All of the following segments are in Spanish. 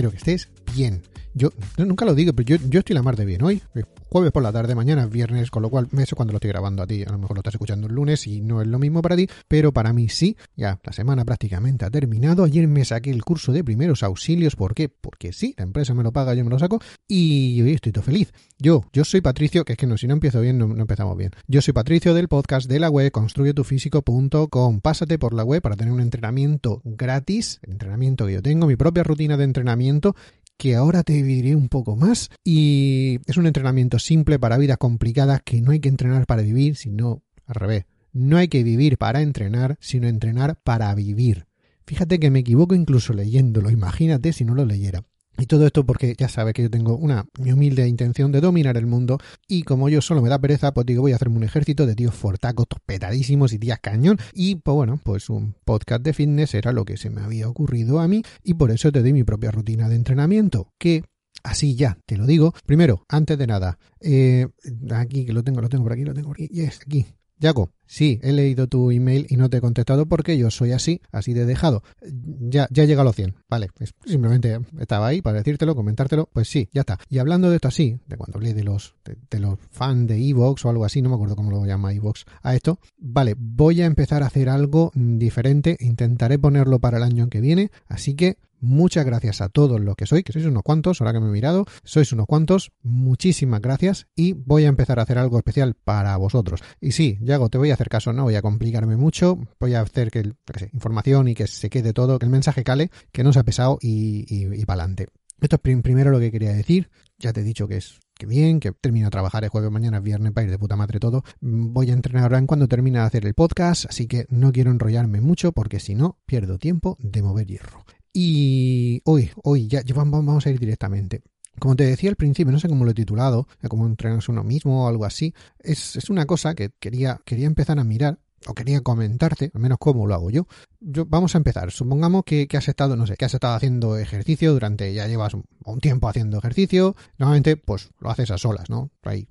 Espero que estés bien. Yo nunca lo digo, pero yo, yo estoy la mar de bien hoy. Jueves por la tarde, mañana es viernes, con lo cual eso cuando lo estoy grabando a ti. A lo mejor lo estás escuchando el lunes y no es lo mismo para ti, pero para mí sí. Ya la semana prácticamente ha terminado. Ayer me saqué el curso de primeros auxilios. ¿Por qué? Porque sí, la empresa me lo paga, yo me lo saco y hoy estoy todo feliz. Yo, yo soy Patricio, que es que no, si no empiezo bien, no, empezamos bien. Yo soy Patricio del podcast de la web construyetufísico.com. Pásate por la web para tener un entrenamiento gratis, entrenamiento que yo tengo, mi propia rutina de entrenamiento que ahora te diré un poco más y es un entrenamiento simple para vidas complicadas que no hay que entrenar para vivir, sino al revés. No hay que vivir para entrenar, sino entrenar para vivir. Fíjate que me equivoco incluso leyéndolo, imagínate si no lo leyera. Y todo esto porque ya sabes que yo tengo una mi humilde intención de dominar el mundo y como yo solo me da pereza, pues digo voy a hacerme un ejército de tíos fortacos, petadísimos y tías cañón. Y pues bueno, pues un podcast de fitness era lo que se me había ocurrido a mí y por eso te doy mi propia rutina de entrenamiento, que Así ya, te lo digo. Primero, antes de nada, eh, aquí que lo tengo, lo tengo por aquí, lo tengo por aquí, yes, aquí. Jaco, sí, he leído tu email y no te he contestado porque yo soy así, así de dejado. Ya, ya llega a los 100, vale, simplemente estaba ahí para decírtelo, comentártelo, pues sí, ya está. Y hablando de esto así, de cuando hablé de los, de, de los fans de Evox o algo así, no me acuerdo cómo lo llama Evox, a esto, vale, voy a empezar a hacer algo diferente, intentaré ponerlo para el año que viene, así que Muchas gracias a todos los que sois, que sois unos cuantos, ahora que me he mirado, sois unos cuantos, muchísimas gracias y voy a empezar a hacer algo especial para vosotros. Y sí, Yago, te voy a hacer caso, no voy a complicarme mucho, voy a hacer que, que información y que se quede todo, que el mensaje cale, que no sea pesado y, y, para adelante. Esto es prim primero lo que quería decir, ya te he dicho que es que bien, que termino de trabajar el jueves, mañana, viernes, para ir de puta madre todo. Voy a entrenar ahora en cuando termine de hacer el podcast, así que no quiero enrollarme mucho porque si no, pierdo tiempo de mover hierro. Y hoy, hoy ya, ya vamos a ir directamente. Como te decía al principio, no sé cómo lo he titulado, cómo entrenarse uno mismo o algo así, es, es una cosa que quería, quería empezar a mirar o quería comentarte, al menos cómo lo hago yo. yo vamos a empezar. Supongamos que, que, has estado, no sé, que has estado haciendo ejercicio durante, ya llevas un, tiempo haciendo ejercicio. Normalmente, pues lo haces a solas, ¿no? Ahí,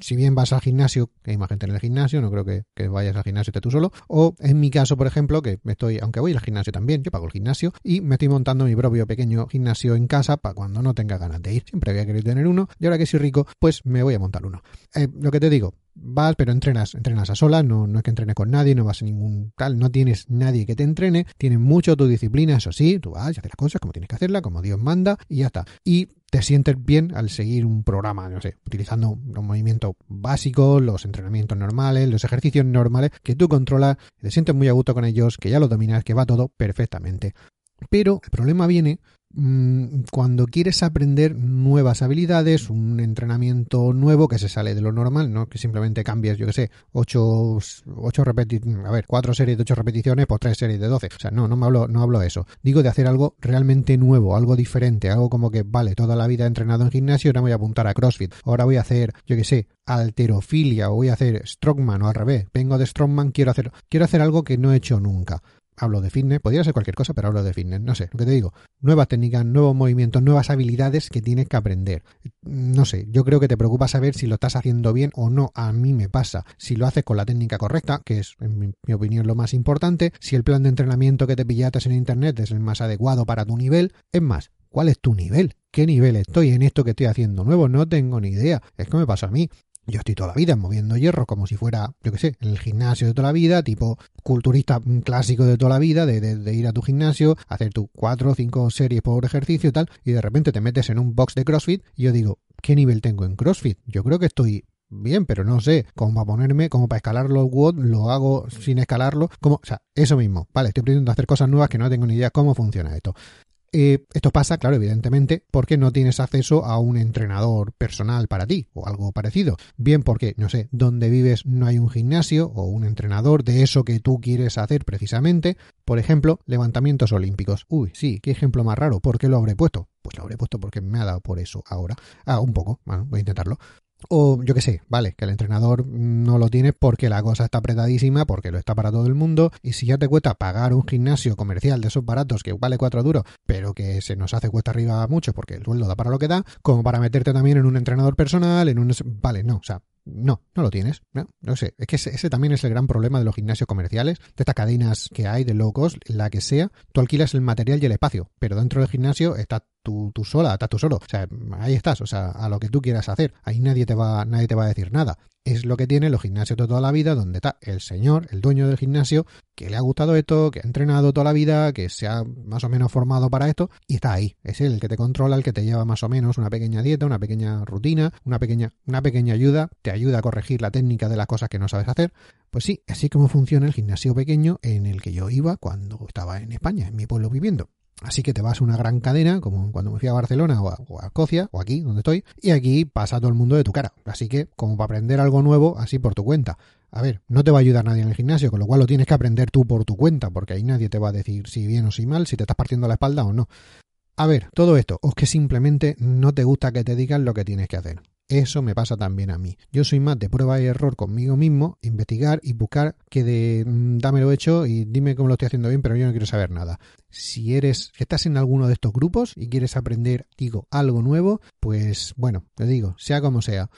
si bien vas al gimnasio, que hay más gente en el gimnasio, no creo que, que vayas al gimnasio tú solo. O en mi caso, por ejemplo, que estoy, aunque voy al gimnasio también, yo pago el gimnasio y me estoy montando mi propio pequeño gimnasio en casa para cuando no tenga ganas de ir. Siempre había querido tener uno y ahora que soy rico, pues me voy a montar uno. Eh, lo que te digo, vas, pero entrenas, entrenas a solas, no, no es que entrenes con nadie, no vas a ningún tal, no tienes nadie que te entrene, tienes mucho tu disciplina, eso sí, tú vas y haces las cosas como tienes que hacerlas, como Dios manda, y ya está. Y te sientes bien al seguir un programa, no sé, utilizando los movimientos básicos, los entrenamientos normales, los ejercicios normales que tú controlas, te sientes muy a gusto con ellos, que ya lo dominas, que va todo perfectamente. Pero el problema viene cuando quieres aprender nuevas habilidades, un entrenamiento nuevo que se sale de lo normal, no que simplemente cambies, yo que sé, 8, ocho repeticiones, a ver, 4 series de 8 repeticiones por 3 series de 12. O sea, no, no me hablo, no hablo de eso. Digo de hacer algo realmente nuevo, algo diferente, algo como que, vale, toda la vida he entrenado en gimnasio, ahora voy a apuntar a CrossFit. Ahora voy a hacer, yo que sé, alterofilia o voy a hacer strongman o al revés. Vengo de strongman, quiero hacer, quiero hacer algo que no he hecho nunca hablo de fitness, podría ser cualquier cosa, pero hablo de fitness, no sé, lo que te digo, nuevas técnicas, nuevos movimientos, nuevas habilidades que tienes que aprender. No sé, yo creo que te preocupa saber si lo estás haciendo bien o no, a mí me pasa, si lo haces con la técnica correcta, que es en mi, opinión lo más importante, si el plan de entrenamiento que te pillaste en internet es el más adecuado para tu nivel, es más, ¿cuál es tu nivel? ¿Qué nivel estoy en esto que estoy haciendo nuevo? No tengo ni idea. Es que me pasa a mí. Yo estoy toda la vida moviendo hierro como si fuera, yo qué sé, el gimnasio de toda la vida, tipo culturista clásico de toda la vida, de, ir a tu gimnasio, hacer tus cuatro o cinco series por ejercicio y tal, y de repente te metes en un box de CrossFit y yo digo, ¿qué nivel tengo en CrossFit? Yo creo que estoy bien, pero no sé cómo para ponerme, como para escalar los WOD, lo hago sin escalarlo, como, o sea, eso mismo, vale, estoy aprendiendo a hacer cosas nuevas que no tengo ni idea cómo funciona esto. Eh, esto pasa, claro, evidentemente, porque no tienes acceso a un entrenador personal para ti o algo parecido. Bien porque, no sé, donde vives no hay un gimnasio o un entrenador de eso que tú quieres hacer precisamente. Por ejemplo, levantamientos olímpicos. Uy, sí, qué ejemplo más raro. ¿Por qué lo habré puesto? Pues lo habré puesto porque me ha dado por eso ahora. Ah, un poco. Bueno, voy a intentarlo. O yo qué sé, vale, que el entrenador no lo tiene porque la cosa está apretadísima, porque lo está para todo el mundo, y si ya te cuesta pagar un gimnasio comercial de esos baratos que vale cuatro duros, pero que se nos hace cuesta arriba mucho porque el sueldo da para lo que da, como para meterte también en un entrenador personal, en un... Vale, no, o sea, no, no lo tienes. No, no sé. Es que ese, también es el gran problema de los gimnasios comerciales, de estas cadenas que hay de low cost, la que sea. Tú alquilas el material y el espacio, pero dentro del gimnasio está tú, tú sola, tú solo. O sea, ahí estás, o sea, a lo que tú quieras hacer. Ahí nadie te va, nadie te va a decir nada. Es lo que tienen los gimnasios de toda la vida, donde está el señor, el dueño del gimnasio, que le ha gustado esto, que ha entrenado toda la vida, que se ha más o menos formado para esto, y está ahí. Es él el que te controla, el que te lleva más o menos una pequeña dieta, una pequeña rutina, una pequeña, una pequeña ayuda, te ayuda a corregir la técnica de las cosas que no sabes hacer. Pues sí, así como funciona el gimnasio pequeño en el que yo iba cuando estaba en España, en mi pueblo viviendo. Así que te vas a una gran cadena, como cuando me fui a Barcelona o a, Escocia, o aquí, donde estoy, y aquí pasa todo el mundo de tu cara. Así que, como para aprender algo nuevo, así por tu cuenta. A ver, no te va a ayudar nadie en el gimnasio, con lo cual lo tienes que aprender tú por tu cuenta, porque ahí nadie te va a decir si bien o si mal, si te estás partiendo la espalda o no. A ver, todo esto, o es que simplemente no te gusta que te digan lo que tienes que hacer. Eso me pasa también a mí. Yo soy más de prueba y error conmigo mismo, investigar y buscar que de mm, dámelo hecho y dime cómo lo estoy haciendo bien, pero yo no quiero saber nada. Si eres, estás en alguno de estos grupos y quieres aprender, digo, algo nuevo, pues bueno, te digo, sea como sea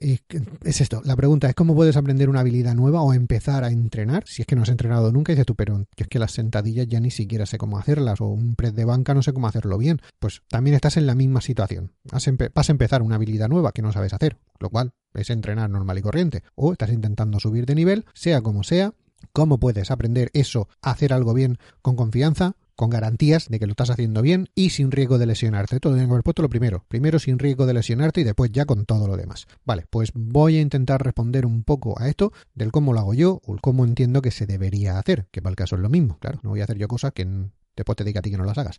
es esto, la pregunta es cómo puedes aprender una habilidad nueva o empezar a entrenar, si es que no has entrenado nunca y dices tú, pero es que las sentadillas ya ni siquiera sé cómo hacerlas o un press de banca no sé cómo hacerlo bien, pues también estás en la misma situación. Vas a empezar una habilidad nueva que no sabes hacer, lo cual es entrenar normal y corriente, o estás intentando subir de nivel, sea como sea, ¿Cómo puedes aprender eso, hacer algo bien con confianza? Con garantías de que lo estás haciendo bien y sin riesgo de lesionarte. Todo tiene que haber puesto lo primero. Primero sin riesgo de lesionarte y después ya con todo lo demás. Vale, pues voy a intentar responder un poco a esto del cómo lo hago yo o cómo entiendo que se debería hacer, que para el caso es lo mismo. Claro, no voy a hacer yo cosas que después te diga a ti que no las hagas.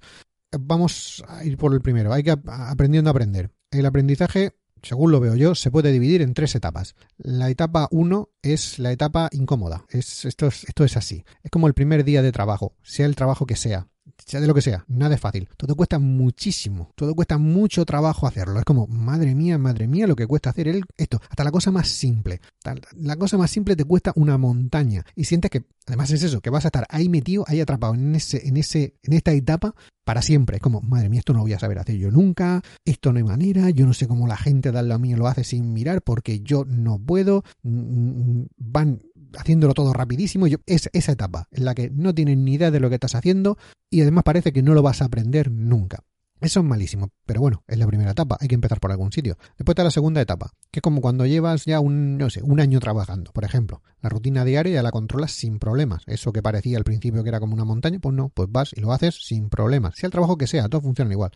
Vamos a ir por el primero. Hay que aprendiendo a aprender. El aprendizaje según lo veo yo, se puede dividir en tres etapas. La etapa 1 es la etapa incómoda. Es, esto, esto es así. Es como el primer día de trabajo, sea el trabajo que sea sea de lo que sea, nada es fácil. Todo cuesta muchísimo, todo cuesta mucho trabajo hacerlo. Es como, madre mía, madre mía, lo que cuesta hacer el, esto. Hasta la cosa más simple. La cosa más simple te cuesta una montaña. Y sientes que, además es eso, que vas a estar ahí metido, ahí atrapado en ese, en ese, en esta etapa para siempre. Es como, madre mía, esto no lo voy a saber hacer yo nunca, esto no hay manera, yo no sé cómo la gente de lo mío lo hace sin mirar porque yo no puedo. Mm, mm, van haciéndolo todo rapidísimo. Es esa etapa en la que no tienes ni idea de lo que estás haciendo y además parece que no lo vas a aprender nunca. Eso es malísimo, pero bueno, es la primera etapa, hay que empezar por algún sitio. Después está la segunda etapa, que es como cuando llevas ya un, no sé, un año trabajando, por ejemplo. La rutina diaria ya la controlas sin problemas. Eso que parecía al principio que era como una montaña, pues no, pues vas y lo haces sin problemas. Sea el trabajo que sea, todo funciona igual.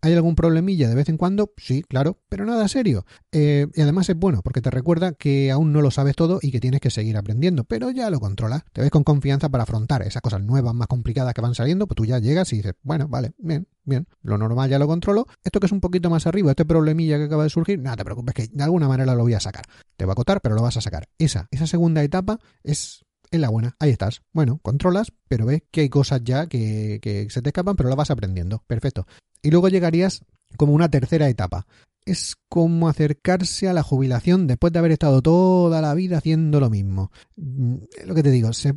¿Hay algún problemilla de vez en cuando? Sí, claro, pero nada serio. Eh, y además es bueno porque te recuerda que aún no lo sabes todo y que tienes que seguir aprendiendo, pero ya lo controlas. Te ves con confianza para afrontar esas cosas nuevas, más complicadas que van saliendo, pues tú ya llegas y dices, bueno, vale, bien, bien, lo normal ya lo controlo. Esto que es un poquito más arriba, este problemilla que acaba de surgir, nada, te preocupes que de alguna manera lo voy a sacar. Te va a acotar, pero lo vas a sacar. Esa, esa segunda etapa es en la buena, ahí estás. Bueno, controlas, pero ves que hay cosas ya que, que se te escapan, pero lo vas aprendiendo. Perfecto. Y luego llegarías como una tercera etapa. Es como acercarse a la jubilación después de haber estado toda la vida haciendo lo mismo. Mm, lo que te digo, se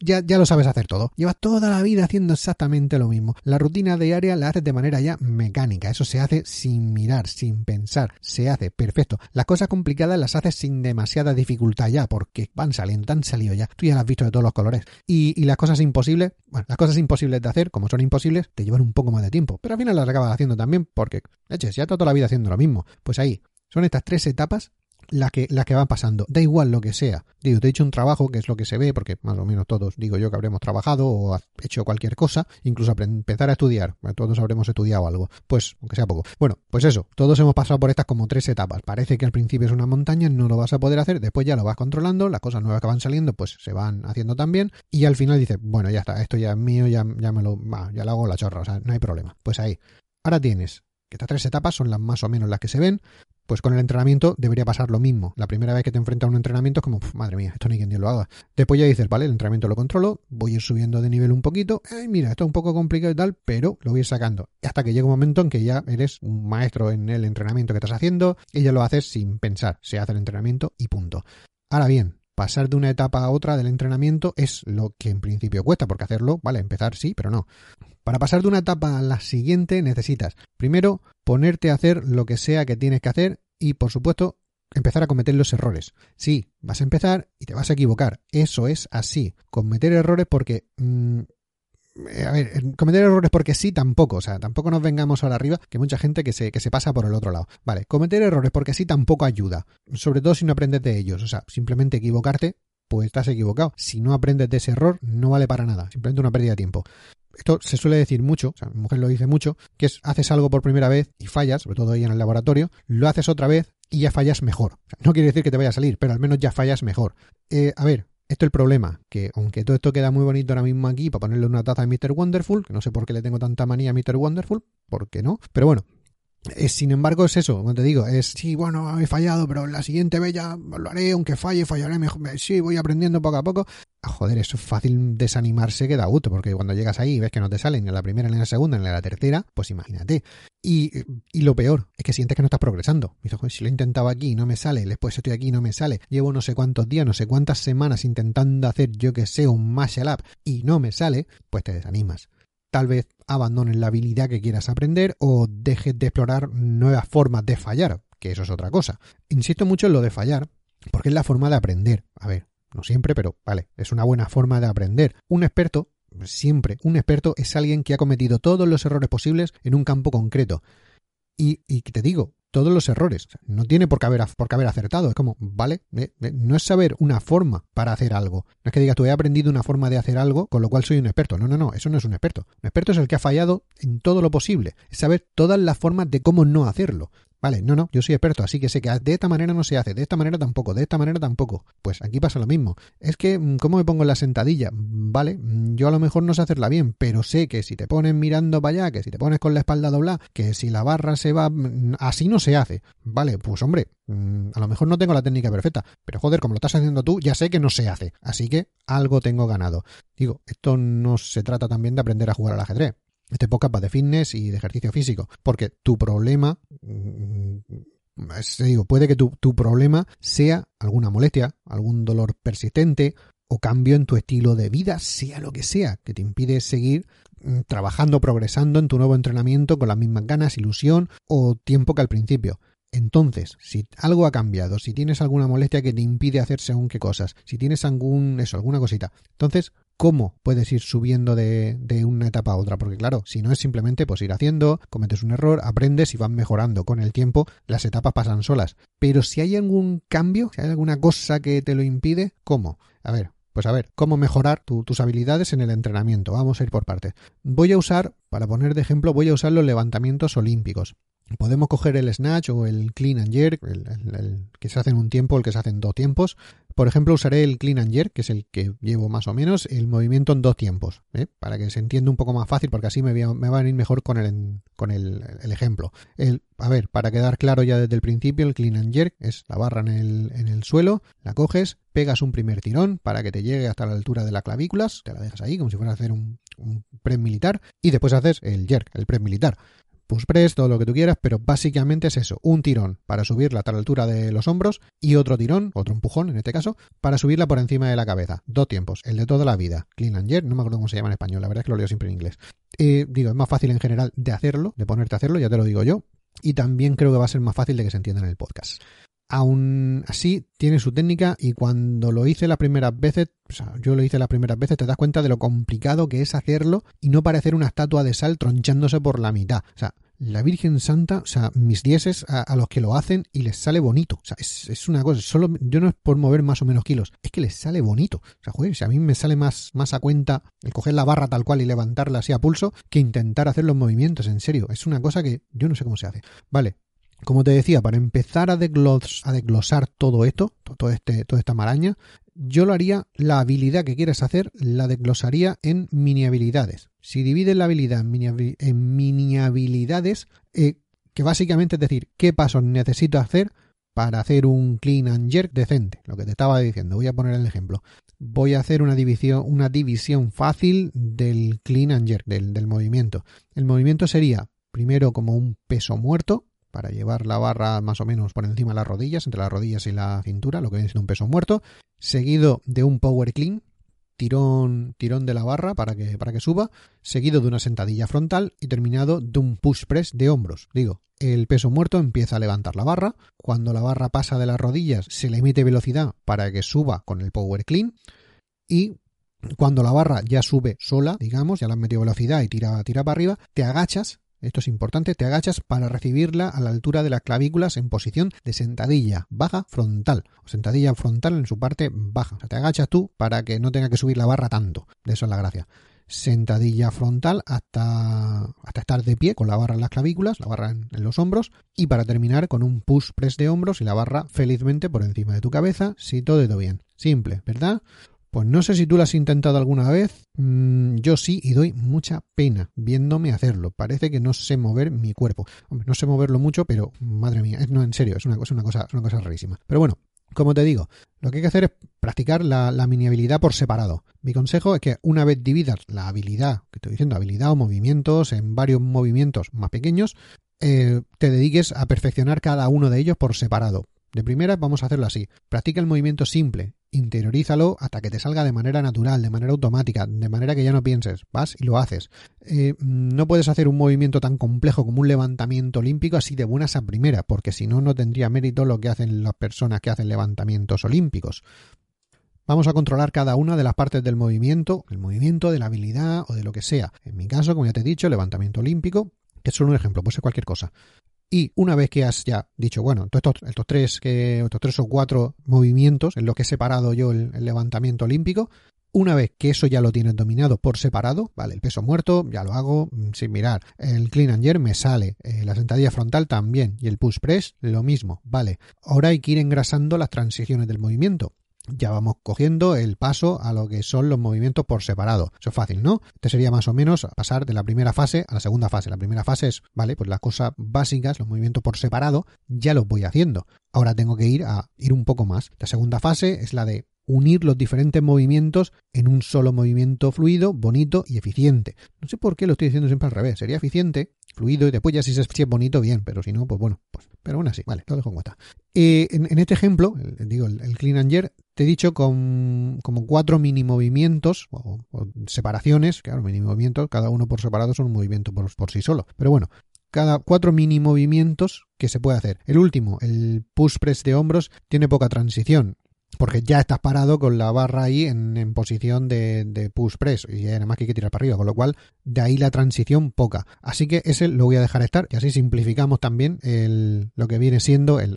ya, ya lo sabes hacer todo. Llevas toda la vida haciendo exactamente lo mismo. La rutina diaria la haces de manera ya mecánica. Eso se hace sin mirar, sin pensar. Se hace perfecto. Las cosas complicadas las haces sin demasiada dificultad ya, porque van saliendo, han salido ya. Tú ya las has visto de todos los colores. Y, y las cosas imposibles, bueno, las cosas imposibles de hacer, como son imposibles, te llevan un poco más de tiempo. Pero al final las acabas haciendo también, porque, leches, ya toda la vida haciendo lo mismo. Pues ahí, son estas tres etapas la que, la que va pasando. Da igual lo que sea. Digo, te he hecho un trabajo, que es lo que se ve, porque más o menos todos, digo yo, que habremos trabajado o hecho cualquier cosa, incluso empezar a estudiar. Todos habremos estudiado algo. Pues, aunque sea poco. Bueno, pues eso, todos hemos pasado por estas como tres etapas. Parece que al principio es una montaña, no lo vas a poder hacer, después ya lo vas controlando, las cosas nuevas que van saliendo, pues se van haciendo también, y al final dices, bueno, ya está, esto ya es mío, ya, ya me lo, ya lo hago la chorra, o sea, no hay problema. Pues ahí. Ahora tienes que estas tres etapas son las más o menos las que se ven, Pues con el entrenamiento debería pasar lo mismo. La primera vez que te enfrentas a un entrenamiento es como, madre mía, esto ni quien Dios lo haga. Después ya dices, vale, el entrenamiento lo controlo, voy a ir subiendo de nivel un poquito, ay, mira, esto es un poco complicado y tal, pero lo voy a ir sacando. Hasta que llega un momento en que ya eres un maestro en el entrenamiento que estás haciendo y ya lo haces sin pensar, se hace el entrenamiento y punto. Ahora bien, pasar de una etapa a otra del entrenamiento es lo que en principio cuesta, porque hacerlo, vale, empezar sí, pero no. Para pasar de una etapa a la siguiente necesitas, primero, ponerte a hacer lo que sea que tienes que hacer y, por supuesto, empezar a cometer los errores. Sí, vas a empezar y te vas a equivocar. Eso es así. Cometer errores porque... Mm, a ver, cometer errores porque sí tampoco, o sea, tampoco nos vengamos ahora arriba, que mucha gente que se, que se pasa por el otro lado. Vale, cometer errores porque sí tampoco ayuda, sobre todo si no aprendes de ellos, o sea, simplemente equivocarte, pues estás equivocado. Si no aprendes de ese error, no vale para nada, simplemente una pérdida de tiempo esto se suele decir mucho, o sea, mi mujer lo dice mucho, que es haces algo por primera vez y fallas, sobre todo ahí en el laboratorio, lo haces otra vez y ya fallas mejor. no quiere decir que te vaya a salir, pero al menos ya fallas mejor. Eh, a ver, esto es el problema, que aunque todo esto queda muy bonito ahora mismo aquí para ponerle una taza a Mr. Wonderful, que no sé por qué le tengo tanta manía a Mr. Wonderful, ¿por qué no? Pero bueno, sin embargo, es eso, como te digo, es sí, bueno, he fallado, pero la siguiente vez ya lo haré, aunque falle, fallaré mejor. Sí, voy aprendiendo poco a poco. Ah, joder, es fácil desanimarse que da gusto, porque cuando llegas ahí y ves que no te sale ni en la primera, ni en la segunda, ni en la tercera, pues imagínate. Y, y lo peor es que sientes que no estás progresando. Dices, si lo he intentado aquí no me sale, después estoy aquí no me sale, llevo no sé cuántos días, no sé cuántas semanas intentando hacer yo que sé un martial up y no me sale, pues te desanimas tal vez abandones la habilidad que quieras aprender o dejes de explorar nuevas formas de fallar, que eso es otra cosa. Insisto mucho en lo de fallar, porque es la forma de aprender. A ver, no siempre, pero vale, es una buena forma de aprender. Un experto, siempre, un experto es alguien que ha cometido todos los errores posibles en un campo concreto. Y, y te digo, todos los errores. No tiene por qué haber, por qué haber acertado. Es como, vale, no es saber una forma para hacer algo. No es que digas, tú he aprendido una forma de hacer algo, con lo cual soy un experto. No, no, no, eso no es un experto. Un experto es el que ha fallado en todo lo posible. Es saber todas las formas de cómo no hacerlo. Vale, no, no, yo soy experto, así que sé que de esta manera no se hace, de esta manera tampoco, de esta manera tampoco. Pues aquí pasa lo mismo. Es que, mm, ¿cómo me pongo en la sentadilla? Vale, mm, yo a lo mejor no sé hacerla bien, pero sé que si te pones mirando para allá, que si te pones con la espalda doblada, que si la barra se va, mm, así no se hace. Vale, pues hombre, a lo mejor no tengo la técnica perfecta, pero joder, como lo estás haciendo tú, ya sé que no se hace. Así que algo tengo ganado. Digo, esto no se trata también de aprender a jugar al ajedrez este podcast va de fitness y de ejercicio físico, porque tu problema, mm, digo, puede que tu, tu problema sea alguna molestia, algún dolor persistente o cambio en tu estilo de vida, sea lo que sea, que te impide seguir mm, trabajando, progresando en tu nuevo entrenamiento con las mismas ganas, ilusión o tiempo que al principio. Entonces, si algo ha cambiado, si tienes alguna molestia que te impide hacer según qué cosas, si tienes algún, eso, alguna cosita, entonces cómo puedes ir subiendo de, una etapa a otra. Porque claro, si no es simplemente pues ir haciendo, cometes un error, aprendes y vas mejorando. Con el tiempo las etapas pasan solas. Pero si hay algún cambio, si hay alguna cosa que te lo impide, ¿cómo? A ver, pues a ver, ¿cómo mejorar tus habilidades en el entrenamiento? Vamos a ir por partes. Voy a usar, para poner de ejemplo, voy a usar los levantamientos olímpicos. Podemos coger el snatch o el clean and jerk, el, que se hace en un tiempo, el que se hace en dos tiempos. Por ejemplo, usaré el clean and jerk, que es el que llevo más o menos, el movimiento en dos tiempos, ¿eh? para que se entienda un poco más fácil, porque así me, va a venir mejor con el, con el, ejemplo. A ver, para quedar claro ya desde el principio, el clean and jerk es la barra en el, en el suelo, la coges, pegas un primer tirón para que te llegue hasta la altura de las clavículas, te la dejas ahí como si fuera a hacer un, un militar, y después haces el jerk, el press militar push press, todo lo que tú quieras, pero básicamente es eso, un tirón para subirla a la altura de los hombros y otro tirón, otro empujón en este caso, para subirla por encima de la cabeza. Dos tiempos, el de toda la vida, clean and jerk, no me acuerdo cómo se llama en español, la verdad es que lo leo siempre en inglés. Eh, digo, es más fácil en general de hacerlo, de ponerte a hacerlo, ya te lo digo yo, y también creo que va a ser más fácil de que se entienda en el podcast. Aún así, tiene su técnica y cuando lo hice las primeras veces, o sea, yo lo hice las primeras veces, te das cuenta de lo complicado que es hacerlo y no parecer una estatua de sal tronchándose por la mitad. O sea, la Virgen Santa, o sea, mis dieces a, los que lo hacen y les sale bonito. O sea, es, una cosa, solo yo no es por mover más o menos kilos, es que les sale bonito. O sea, joder, si a mí me sale más, más a cuenta el coger la barra tal cual y levantarla así a pulso que intentar hacer los movimientos, en serio. Es una cosa que yo no sé cómo se hace. Vale, como te decía, para empezar a, desglosar todo esto, todo este, toda esta maraña, yo lo haría, la habilidad que quieres hacer, la desglosaría en mini habilidades. Si divides la habilidad en mini, habilidades, eh, que básicamente es decir, qué pasos necesito hacer para hacer un clean and jerk decente. Lo que te estaba diciendo, voy a poner el ejemplo. Voy a hacer una división, una división fácil del clean and jerk, del, del movimiento. El movimiento sería primero como un peso muerto, para llevar la barra más o menos por encima de las rodillas, entre las rodillas y la cintura, lo que viene siendo un peso muerto, seguido de un power clean, tirón, tirón de la barra para que, para que suba, seguido de una sentadilla frontal y terminado de un push press de hombros. Digo, el peso muerto empieza a levantar la barra, cuando la barra pasa de las rodillas se le emite velocidad para que suba con el power clean y cuando la barra ya sube sola, digamos, ya la has metido velocidad y tira, tira para arriba, te agachas esto es importante, te agachas para recibirla a la altura de las clavículas en posición de sentadilla baja frontal, o sentadilla frontal en su parte baja. O sea, te agachas tú para que no tenga que subir la barra tanto. De eso es la gracia. Sentadilla frontal hasta, hasta estar de pie con la barra en las clavículas, la barra en, en los hombros, y para terminar con un push press de hombros y la barra felizmente por encima de tu cabeza, si todo ido bien. Simple, ¿verdad? Pues no sé si tú lo has intentado alguna vez. Mm, yo sí y doy mucha pena viéndome hacerlo. Parece que no sé mover mi cuerpo. No sé moverlo mucho, pero madre mía, no, en serio, es una cosa, una cosa, una cosa rarísima. Pero bueno, como te digo, lo que hay que hacer es practicar la, la, mini habilidad por separado. Mi consejo es que una vez dividas la habilidad, que estoy diciendo, habilidad o movimientos en varios movimientos más pequeños, eh, te dediques a perfeccionar cada uno de ellos por separado. De primera vamos a hacerlo así. Practica el movimiento simple, interiorízalo hasta que te salga de manera natural, de manera automática, de manera que ya no pienses, vas y lo haces. Eh, no puedes hacer un movimiento tan complejo como un levantamiento olímpico así de buenas a primera, porque si no, no tendría mérito lo que hacen las personas que hacen levantamientos olímpicos. Vamos a controlar cada una de las partes del movimiento, el movimiento, de la habilidad o de lo que sea. En mi caso, como ya te he dicho, levantamiento olímpico, que es solo un ejemplo, puede ser cualquier cosa. Y una vez que has ya dicho, bueno, estos, estos, tres, que, estos tres o cuatro movimientos en los que he separado yo el, levantamiento olímpico, una vez que eso ya lo tienes dominado por separado, vale, el peso muerto ya lo hago sin mirar, el clean and jerk me sale, eh, la sentadilla frontal también y el push press lo mismo, vale. Ahora hay que ir engrasando las transiciones del movimiento ya vamos cogiendo el paso a lo que son los movimientos por separado. Eso es fácil, ¿no? Este sería más o menos pasar de la primera fase a la segunda fase. La primera fase es, vale, pues las cosas básicas, los movimientos por separado, ya los voy haciendo. Ahora tengo que ir a ir un poco más. La segunda fase es la de unir los diferentes movimientos en un solo movimiento fluido, bonito y eficiente. No sé por qué lo estoy diciendo siempre al revés. Sería eficiente, fluido y después ya si es, bonito, bien, pero si no, pues bueno, pues, pero aún así, vale, lo dejo en cuenta. Eh, en, este ejemplo, el, digo, el, el, clean and te he dicho con como cuatro mini movimientos o, o separaciones, claro, mini movimientos, cada uno por separado son un movimiento por, por sí solo, pero bueno, cada cuatro mini movimientos que se puede hacer. El último, el push press de hombros, tiene poca transición porque ya estás parado con la barra ahí en, en posición de, de, push press y nada más que hay que tirar para arriba, con lo cual de ahí la transición poca. Así que ese lo voy a dejar estar y así simplificamos también el, lo que viene siendo el,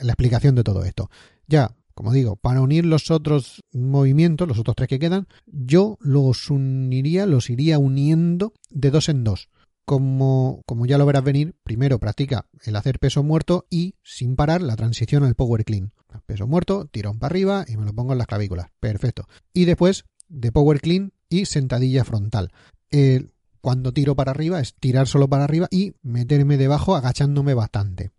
la explicación de todo esto. Ya, como digo, para unir los otros movimientos, los otros tres que quedan, yo los uniría, los iría uniendo de dos en dos como, como ya lo verás venir, primero practica el hacer peso muerto y, sin parar, la transición al power clean. Peso muerto, tirón para arriba y me lo pongo en las clavículas. Perfecto. Y después, de power clean y sentadilla frontal. Cuando tiro para arriba es tirar solo para arriba y meterme debajo agachándome bastante.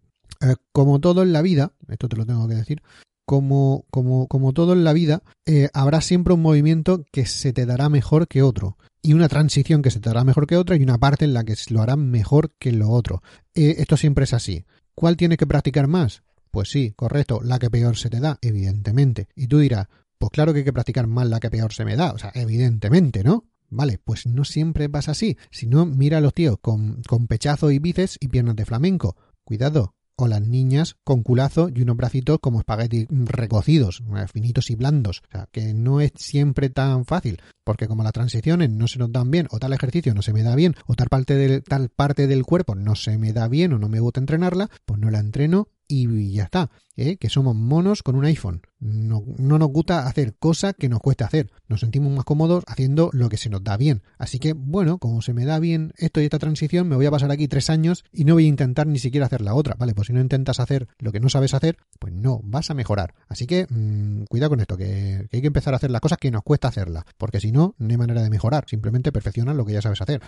Eh, como todo en la vida, esto te lo tengo que decir, como, como, como todo en la vida, eh, habrá siempre un movimiento que se te dará mejor que otro y una transición que se te hará mejor que otra y una parte en la que lo hará mejor que lo otro. Eh, esto siempre es así. ¿Cuál tiene que practicar más? Pues sí, correcto, la que peor se te da, evidentemente. Y tú dirás, pues claro que hay que practicar más la que peor se me da, o sea, evidentemente, ¿no? Vale, pues no siempre pasa así. Si no, mira a los tíos con, con pechazo y bíceps y piernas de flamenco. Cuidado, o las niñas con culazo y unos bracitos como espaguetis recocidos, finitos y blandos. O sea, que no es siempre tan fácil, porque como las transiciones no se nos dan bien, o tal ejercicio no se me da bien, o tal parte del, tal parte del cuerpo no se me da bien o no me gusta entrenarla, pues no la entreno y ya está. ¿eh? Que somos monos con un iPhone. No, no, nos gusta hacer cosas que nos cuesta hacer. Nos sentimos más cómodos haciendo lo que se nos da bien. Así que, bueno, como se me da bien esto y esta transición, me voy a pasar aquí tres años y no voy a intentar ni siquiera hacer la otra. Vale, pues si no intentas hacer lo que no sabes hacer, pues no, vas a mejorar. Así que, mmm, cuidado con esto, que, hay que empezar a hacer las cosas que nos cuesta hacerlas. Porque si no, no hay manera de mejorar. Simplemente perfecciona lo que ya sabes hacer.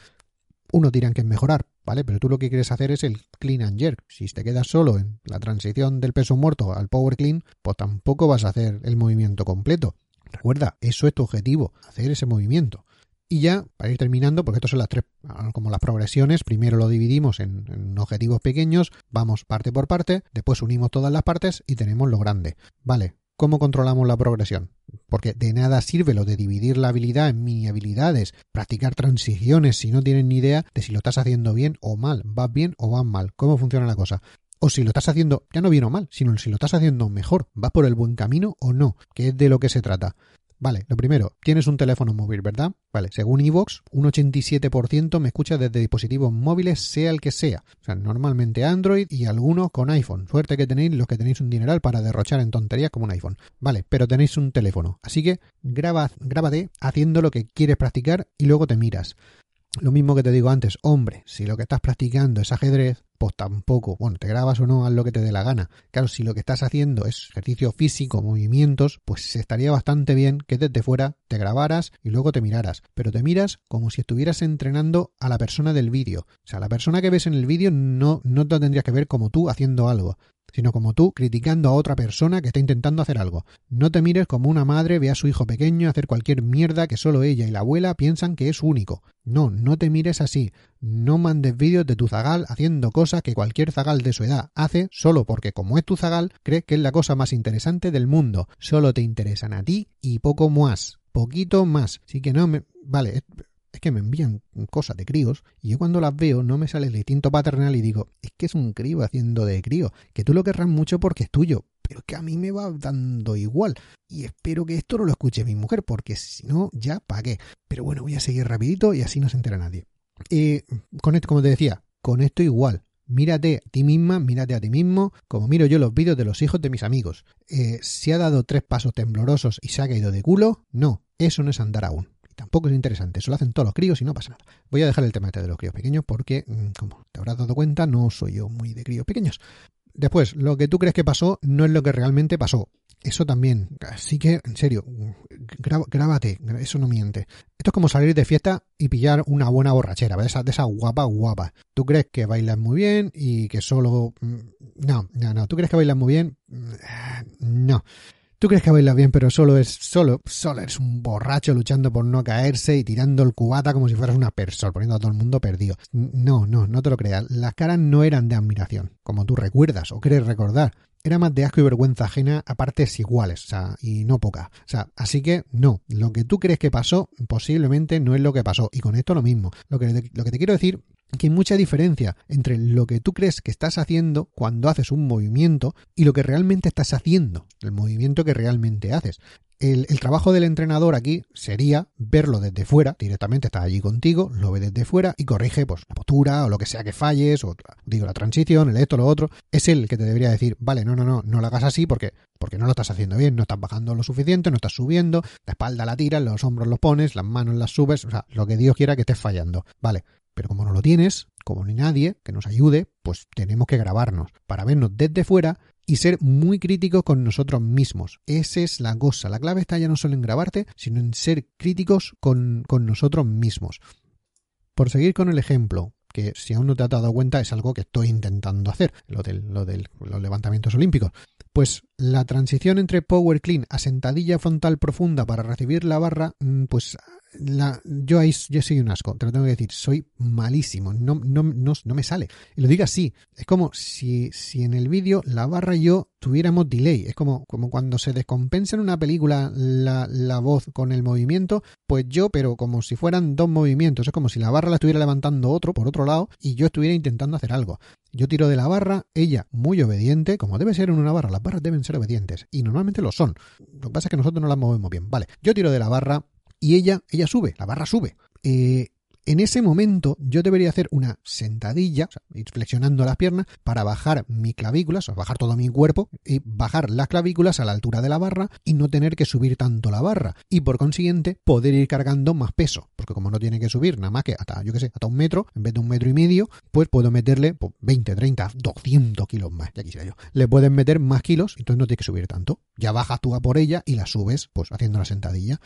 Unos dirán que es mejorar ¿vale? Pero tú lo que quieres hacer es el clean and jerk. Si te quedas solo en la transición del peso muerto al power clean, pues tampoco vas a hacer el movimiento completo. Recuerda, eso es tu objetivo, hacer ese movimiento. Y ya, para ir terminando, porque estas son las tres, como las progresiones, primero lo dividimos en, en, objetivos pequeños, vamos parte por parte, después unimos todas las partes y tenemos lo grande. Vale, ¿cómo controlamos la progresión? Porque de nada sirve lo de dividir la habilidad en mini habilidades, practicar transiciones si no tienen ni idea de si lo estás haciendo bien o mal, vas bien o vas mal, cómo funciona la cosa o si lo estás haciendo ya no bien o mal, sino si lo estás haciendo mejor, vas por el buen camino o no, que es de lo que se trata. Vale, lo primero, tienes un teléfono móvil, ¿verdad? Vale, según Evox, un 87% me escucha desde dispositivos móviles, sea el que sea. O sea, normalmente Android y algunos con iPhone. Suerte que tenéis los que tenéis un dineral para derrochar en tonterías como un iPhone. Vale, pero tenéis un teléfono. Así que graba, grábate haciendo lo que quieres practicar y luego te miras. Lo mismo que te digo antes, hombre, si lo que estás practicando es ajedrez, pues tampoco. Bueno, te grabas o no, haz lo que te dé la gana. Claro, si lo que estás haciendo es ejercicio físico, movimientos, pues estaría bastante bien que desde fuera te grabaras y luego te miraras. Pero te miras como si estuvieras entrenando a la persona del vídeo. O sea, la persona que ves en el vídeo no, no te tendrías que ver como tú haciendo algo sino como tú criticando a otra persona que está intentando hacer algo. No te mires como una madre ve a su hijo pequeño hacer cualquier mierda que solo ella y la abuela piensan que es único. No, no te mires así. No mandes vídeos de tu zagal haciendo cosas que cualquier zagal de su edad hace solo porque como es tu zagal, cree que es la cosa más interesante del mundo. Solo te interesan a ti y poco más. Poquito más. Así que no me... Vale, que me envían cosas de críos y yo cuando las veo no me sale el instinto paternal y digo, es que es un crío haciendo de crío, que tú lo querrás mucho porque es tuyo, pero que a mí me va dando igual y espero que esto no lo escuche mi mujer porque si no ya pagué. Pero bueno, voy a seguir rapidito y así no se entera nadie. Eh, con esto, como te decía, con esto igual. Mírate a ti misma, mírate a ti mismo, como miro yo los vídeos de los hijos de mis amigos. Eh, ¿Se ha dado tres pasos temblorosos y se ha caído de culo? No, eso no es andar aún tampoco es interesante. Eso lo hacen todos los críos y no pasa nada. Voy a dejar el tema este de los críos pequeños porque, mm, como te habrás dado cuenta, no soy yo muy de críos pequeños. Después, lo que tú crees que pasó no es lo que realmente pasó. Eso también. Así que, en serio, grábate, eso no miente. Esto es como salir de fiesta y pillar una buena borrachera, de esa, guapa guapa. Tú crees que bailas muy bien y que solo... Mm, no, no, no. Tú crees que bailas muy bien... Mm, no. Tú crees que bailas bien, pero solo es, solo, solo eres un borracho luchando por no caerse y tirando el cubata como si fueras una persona, poniendo a todo el mundo perdido. No, no, no te lo creas. Las caras no eran de admiración, como tú recuerdas o crees recordar. Era más de asco y vergüenza ajena a partes iguales, o sea, y no poca. O sea, así que no, lo que tú crees que pasó posiblemente no es lo que pasó. Y con esto lo mismo. Lo que, lo que te quiero decir que hay mucha diferencia entre lo que tú crees que estás haciendo cuando haces un movimiento y lo que realmente estás haciendo, el movimiento que realmente haces. El, trabajo del entrenador aquí sería verlo desde fuera, directamente está allí contigo, lo ve desde fuera y corrige pues la postura o lo que sea que falles, o digo la transición, el esto, lo otro. Es él que te debería decir, vale, no, no, no, no lo hagas así porque, porque no lo estás haciendo bien, no estás bajando lo suficiente, no estás subiendo, la espalda la tiras, los hombros los pones, las manos las subes, o sea, lo que Dios quiera que estés fallando. Vale, pero como no lo tienes, como no hay nadie que nos ayude, pues tenemos que grabarnos para vernos desde fuera y ser muy críticos con nosotros mismos. Esa es la cosa. La clave está ya no solo en grabarte, sino en ser críticos con, con nosotros mismos. Por seguir con el ejemplo, que si aún no te has dado cuenta es algo que estoy intentando hacer, lo de lo del, los levantamientos olímpicos. Pues la transición entre power clean a sentadilla frontal profunda para recibir la barra, mm, pues la, yo ahí soy un asco, te lo tengo que decir, soy malísimo, no, no, no, no me sale. Y lo digo así, es como si, si en el vídeo la barra y yo tuviéramos delay, es como, como cuando se descompensa en una película la, la voz con el movimiento, pues yo, pero como si fueran dos movimientos, es como si la barra la estuviera levantando otro por otro lado y yo estuviera intentando hacer algo. Yo tiro de la barra, ella muy obediente, como debe ser en una barra, las barras deben ser obedientes y normalmente lo son. Lo que pasa es que nosotros no las movemos bien. Vale, yo tiro de la barra, y ella, ella sube, la barra sube. Eh, en ese momento yo debería hacer una sentadilla, sea, ir flexionando las piernas para bajar mi clavículas, o bajar todo mi cuerpo y bajar las clavículas a la altura de la barra y no tener que subir tanto la barra y por consiguiente poder ir cargando más peso, porque como no tiene que subir nada más que hasta, yo qué sé, hasta un metro, en vez de un metro y medio, pues puedo meterle 20, 30, 200 kilos más, ya quisiera yo. Le pueden meter más kilos, entonces no tiene que subir tanto. Ya bajas tú a por ella y la subes, pues haciendo la sentadilla.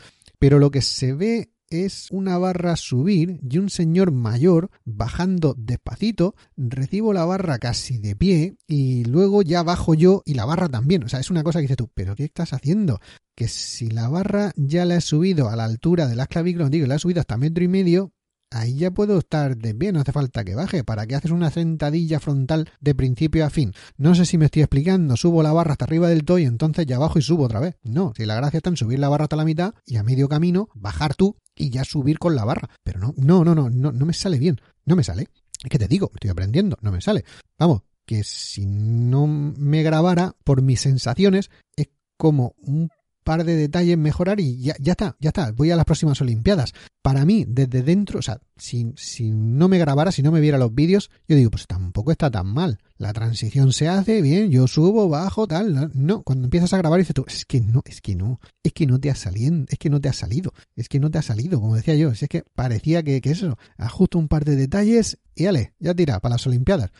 Pero lo que se ve es una barra subir y un señor mayor bajando despacito, recibo la barra casi de pie y luego ya bajo yo y la barra también. O sea, es una cosa que dices tú, pero ¿qué estás haciendo? Que si la barra ya la he subido a la altura de las clavículas, digo, la he subido hasta metro y medio, ahí ya puedo estar de pie, no hace falta que baje. ¿Para qué haces una sentadilla frontal de principio a fin? No sé si me estoy explicando, subo la barra hasta arriba del todo y entonces ya bajo y subo otra vez. No, si la gracia está en subir la barra hasta la mitad y a medio camino bajar tú y ya subir con la barra. Pero no, no, no, no, no, no me sale bien. No me sale. Es que te digo, estoy aprendiendo, no me sale. Vamos, que si no me grabara por mis sensaciones, es como un par de detalles mejorar y ya, ya está, ya está, voy a las próximas Olimpiadas. Para mí, desde dentro, o sea, si, si no me grabara, si no me viera los vídeos, yo digo, pues tampoco está tan mal. La transición se hace bien, yo subo, bajo, tal. No, cuando empiezas a grabar dices tú, es que no, es que no, es que no te ha salido, es que no te ha salido, es que no te ha salido, como decía yo, es que parecía que, que eso, ajusto un par de detalles y ale, ya tira, para las Olimpiadas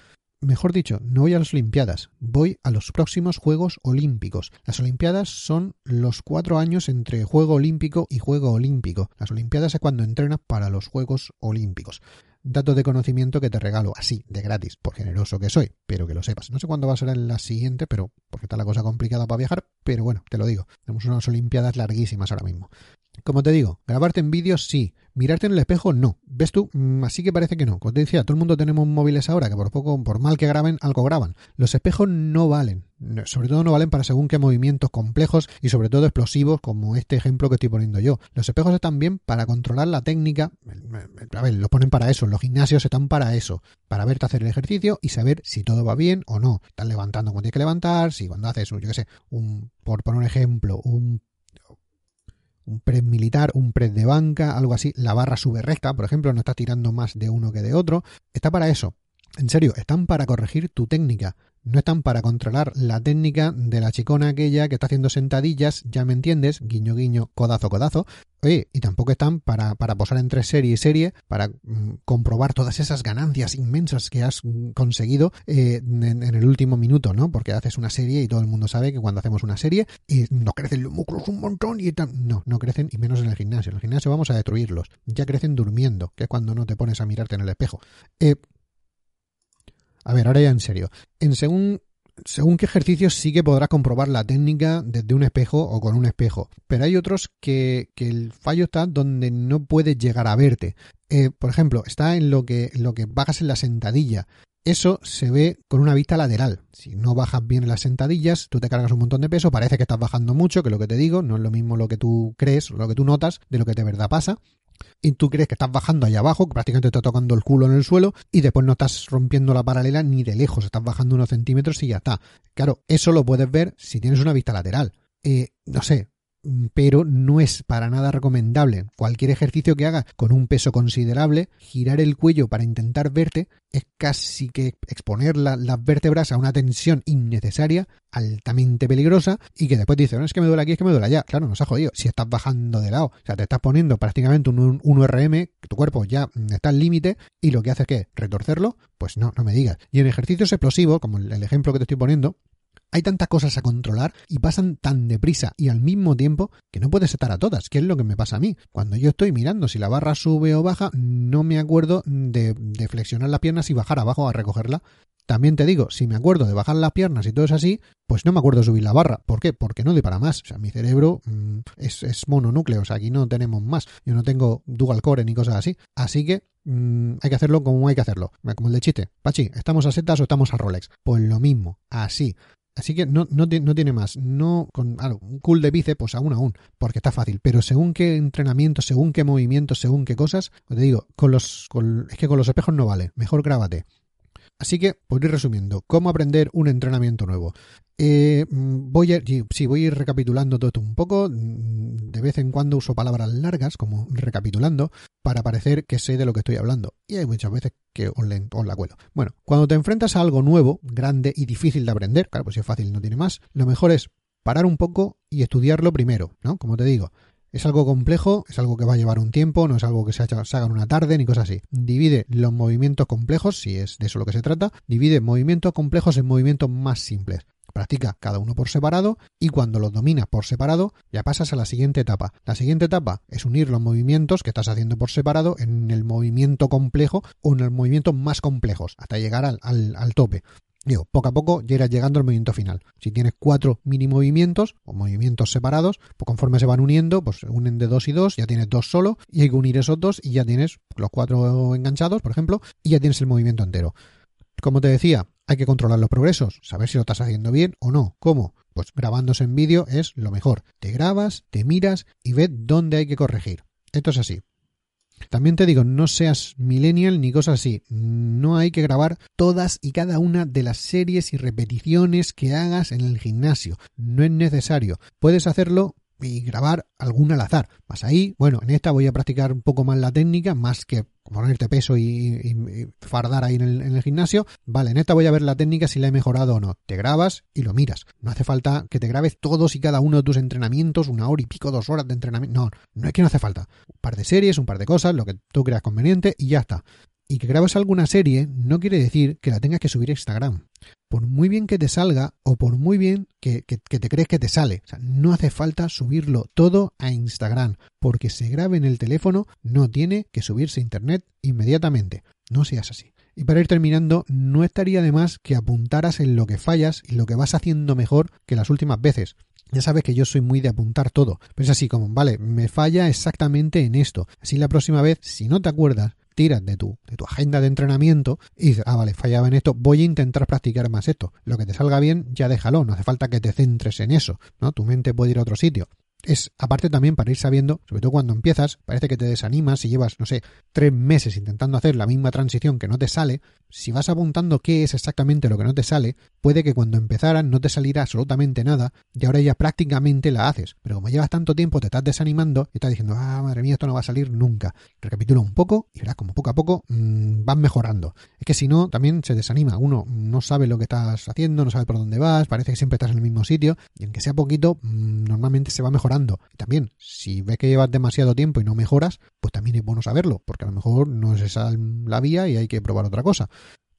mejor dicho, no voy a las Olimpiadas, voy a los próximos Juegos Olímpicos. Las Olimpiadas son los cuatro años entre Juego Olímpico y Juego Olímpico. Las Olimpiadas es cuando entrenas para los Juegos Olímpicos. Dato de conocimiento que te regalo así, de gratis, por generoso que soy, pero que lo sepas. No sé cuándo va a ser en la siguiente, pero porque está la cosa complicada para viajar, pero bueno, te lo digo. Tenemos unas Olimpiadas larguísimas ahora mismo. Como te digo, grabarte en vídeo sí, mirarte en el espejo no. ¿Ves tú? Mm, así que parece que no. Como te decía, todo el mundo tenemos móviles ahora que por poco, por mal que graben, algo graban. Los espejos no valen. Sobre todo no valen para según qué movimientos complejos y sobre todo explosivos como este ejemplo que estoy poniendo yo. Los espejos están bien para controlar la técnica. A ver, los ponen para eso. Los gimnasios están para eso. Para verte hacer el ejercicio y saber si todo va bien o no. Estás levantando cuando tienes que levantar, si cuando haces, yo qué sé, un, por poner un ejemplo, un un press militar, un press de banca, algo así, la barra sube recta, por ejemplo, no está tirando más de uno que de otro, está para eso. En serio, están para corregir tu técnica, no están para controlar la técnica de la chicona aquella que está haciendo sentadillas, ya me entiendes, guiño guiño, codazo codazo. Oye, y tampoco están para, para posar entre serie y serie, para mm, comprobar todas esas ganancias inmensas que has mm, conseguido eh, en, el último minuto, ¿no? Porque haces una serie y todo el mundo sabe que cuando hacemos una serie y no crecen los músculos un montón y no, no crecen y menos en el gimnasio. En el gimnasio vamos a destruirlos. Ya crecen durmiendo, que es cuando no te pones a mirarte en el espejo. Eh, a ver, ahora ya en serio. En según según qué ejercicios sí que podrás comprobar la técnica desde un espejo o con un espejo, pero hay otros que, que el fallo está donde no puedes llegar a verte. Eh, por ejemplo, está en lo que, lo que bajas en la sentadilla. Eso se ve con una vista lateral. Si no bajas bien en las sentadillas, tú te cargas un montón de peso, parece que estás bajando mucho, que lo que te digo no es lo mismo lo que tú crees, lo que tú notas, de lo que de verdad pasa y tú crees que estás bajando allá abajo, que prácticamente te está tocando el culo en el suelo, y después no estás rompiendo la paralela ni de lejos, estás bajando unos centímetros y ya está. Claro, eso lo puedes ver si tienes una vista lateral. Eh, no sé, pero no es para nada recomendable. Cualquier ejercicio que hagas con un peso considerable, girar el cuello para intentar verte es casi que exponer las vértebras a una tensión innecesaria, altamente peligrosa, y que después dices, no es que me duele aquí, es que me duele allá. Claro, nos ha jodido. Si estás bajando de lado, o sea, te estás poniendo prácticamente un 1RM, tu cuerpo ya está al límite, y lo que hace es que retorcerlo, pues no, no me digas. Y en ejercicios explosivos, como el ejemplo que te estoy poniendo, hay tantas cosas a controlar y pasan tan deprisa y al mismo tiempo que no puedes estar a todas, que es lo que me pasa a mí. Cuando yo estoy mirando si la barra sube o baja, no me acuerdo de, flexionar las piernas y bajar abajo a recogerla. También te digo, si me acuerdo de bajar las piernas y todo es así, pues no me acuerdo de subir la barra. ¿Por qué? Porque no doy para más. O sea, mi cerebro mm, es, mononúcleo, o sea, aquí no tenemos más. Yo no tengo dual core ni cosas así. Así que mm, hay que hacerlo como hay que hacerlo. Como el de chiste. Pachi, ¿estamos a setas o estamos a Rolex? Pues lo mismo, así. Así que no, no, no, tiene más. No con un cool de bíceps, pues aún aún, porque está fácil. Pero según qué entrenamiento, según qué movimiento, según qué cosas, pues te digo, con los, con, es que con los espejos no vale. Mejor grábate. Así que, por ir resumiendo, ¿cómo aprender un entrenamiento nuevo? Eh, voy a, sí, voy a ir recapitulando todo esto un poco. De vez en cuando uso palabras largas, como recapitulando, para parecer que sé de lo que estoy hablando. Y hay muchas veces que os, la cuelo. Bueno, cuando te enfrentas a algo nuevo, grande y difícil de aprender, claro, pues si es fácil no tiene más, lo mejor es parar un poco y estudiarlo primero, ¿no? Como te digo, es algo complejo, es algo que va a llevar un tiempo, no es algo que se, haga en una tarde ni cosas así. Divide los movimientos complejos, si es de eso lo que se trata, divide movimientos complejos en movimientos más simples. practica cada uno por separado y cuando los dominas por separado ya pasas a la siguiente etapa. La siguiente etapa es unir los movimientos que estás haciendo por separado en el movimiento complejo o en los movimientos más complejos hasta llegar al, al tope. Digo, poco a poco ya irás llegando al movimiento final. Si tienes cuatro mini movimientos o movimientos separados, pues conforme se van uniendo, pues se unen de dos y dos, ya tienes dos solo, y hay que unir esos dos y ya tienes los cuatro enganchados, por ejemplo, y ya tienes el movimiento entero. Como te decía, hay que controlar los progresos, saber si lo estás haciendo bien o no. ¿Cómo? Pues grabándose en vídeo es lo mejor. Te grabas, te miras y ves dónde hay que corregir. Esto es así. También te digo, no seas millennial ni cosas así. No hay que grabar todas y cada una de las series y repeticiones que hagas en el gimnasio. No es necesario. Puedes hacerlo y grabar algún al azar. Vas ahí, bueno, en esta voy a practicar un poco más la técnica, más que ponerte peso y, fardar ahí en el, en el, gimnasio. Vale, en esta voy a ver la técnica si la he mejorado o no. Te grabas y lo miras. No hace falta que te grabes todos y cada uno de tus entrenamientos, una hora y pico, dos horas de entrenamiento. No, no es que no hace falta. Un par de series, un par de cosas, lo que tú creas conveniente y ya está y que grabes alguna serie no quiere decir que la tengas que subir a Instagram. Por muy bien que te salga o por muy bien que, te crees que te sale. no hace falta subirlo todo a Instagram. Porque se grabe en el teléfono no tiene que subirse a Internet inmediatamente. No seas así. Y para ir terminando, no estaría de más que apuntaras en lo que fallas y lo que vas haciendo mejor que las últimas veces. Ya sabes que yo soy muy de apuntar todo, pero es así como, vale, me falla exactamente en esto. Así la próxima vez, si no te acuerdas, tiras de tu, de tu agenda de entrenamiento y dices, ah, vale, fallaba en esto, voy a intentar practicar más esto. Lo que te salga bien, ya déjalo, no hace falta que te centres en eso, ¿no? Tu mente puede ir a otro sitio es aparte también para ir sabiendo, sobre todo cuando empiezas, parece que te desanimas si llevas, no sé, tres meses intentando hacer la misma transición que no te sale, si vas apuntando qué es exactamente lo que no te sale, puede que cuando empezaras no te saliera absolutamente nada y ahora ya prácticamente la haces. Pero como llevas tanto tiempo te estás desanimando y estás diciendo, ah, madre mía, esto no va a salir nunca. Recapitula un poco y verás como poco a poco mmm, vas mejorando. Es que si no, también se desanima. Uno no sabe lo que estás haciendo, no sabe por dónde vas, parece que siempre estás en el mismo sitio y aunque sea poquito, mmm, normalmente se va mejorando y también, si ves que llevas demasiado tiempo y no mejoras, pues también es bueno saberlo, porque a lo mejor no es esa la vía y hay que probar otra cosa.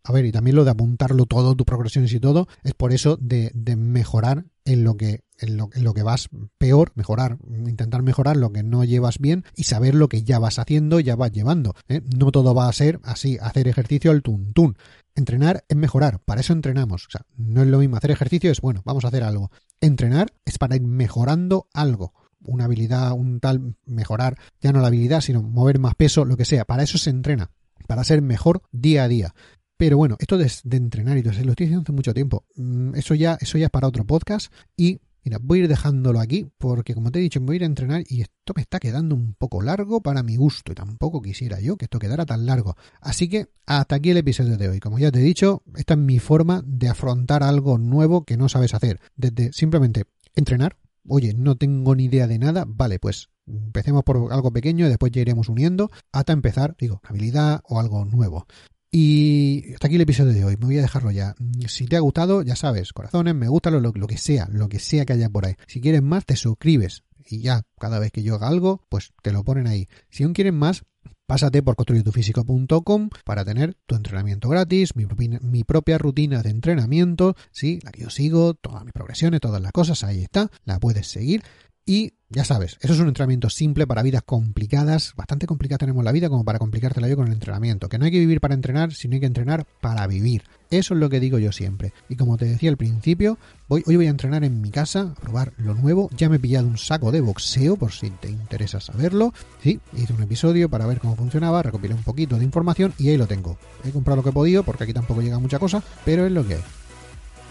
A ver, y también lo de apuntarlo todo, tus progresiones y todo, es por eso de, mejorar en lo que en lo, en lo, que vas peor, mejorar, intentar mejorar lo que no llevas bien y saber lo que ya vas haciendo, ya vas llevando. ¿eh? No todo va a ser así, hacer ejercicio al tuntún. Entrenar es mejorar, para eso entrenamos. O sea, no es lo mismo hacer ejercicio, es bueno, vamos a hacer algo. Entrenar es para ir mejorando algo. Una habilidad, un tal, mejorar, ya no la habilidad, sino mover más peso, lo que sea. Para eso se entrena, para ser mejor día a día. Pero bueno, esto de, entrenar y todo eso, lo estoy diciendo hace mucho tiempo. Mm, eso ya, eso ya es para otro podcast. Y mira, voy a ir dejándolo aquí porque como te he dicho, me voy a ir a entrenar y esto me está quedando un poco largo para mi gusto y tampoco quisiera yo que esto quedara tan largo. Así que hasta aquí el episodio de hoy. Como ya te he dicho, esta es mi forma de afrontar algo nuevo que no sabes hacer. Desde simplemente entrenar. Oye, no tengo ni idea de nada. Vale, pues empecemos por algo pequeño y después ya iremos uniendo hasta empezar, digo, habilidad o algo nuevo. Y hasta aquí el episodio de hoy. Me voy a dejarlo ya. Si te ha gustado, ya sabes, corazones, me gusta lo, lo, que sea, lo que sea que haya por ahí. Si quieres más, te suscribes. Y ya, cada vez que yo haga algo, pues te lo ponen ahí. Si aún quieren más, pásate por construyetufísico.com para tener tu entrenamiento gratis, mi, mi, propia rutina de entrenamiento, sí, la que yo sigo, todas mis progresiones, todas las cosas, ahí está, la puedes seguir. Y ya sabes, eso es un entrenamiento simple para vidas complicadas. Bastante complicada tenemos la vida como para complicártela yo con el entrenamiento. Que no hay que vivir para entrenar, sino hay que entrenar para vivir. Eso es lo que digo yo siempre. Y como te decía al principio, hoy voy a entrenar en mi casa, a probar lo nuevo. Ya me he pillado un saco de boxeo, por si te interesa saberlo. Sí, hice un episodio para ver cómo funcionaba, recopilé un poquito de información y ahí lo tengo. He comprado lo que he podido, porque aquí tampoco llega mucha cosa, pero es lo que hay.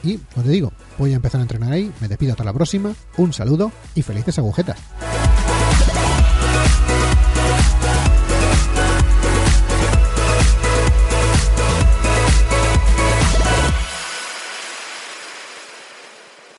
Y, como te digo, voy a empezar a entrenar ahí, me despido hasta la próxima, un saludo y felices agujetas.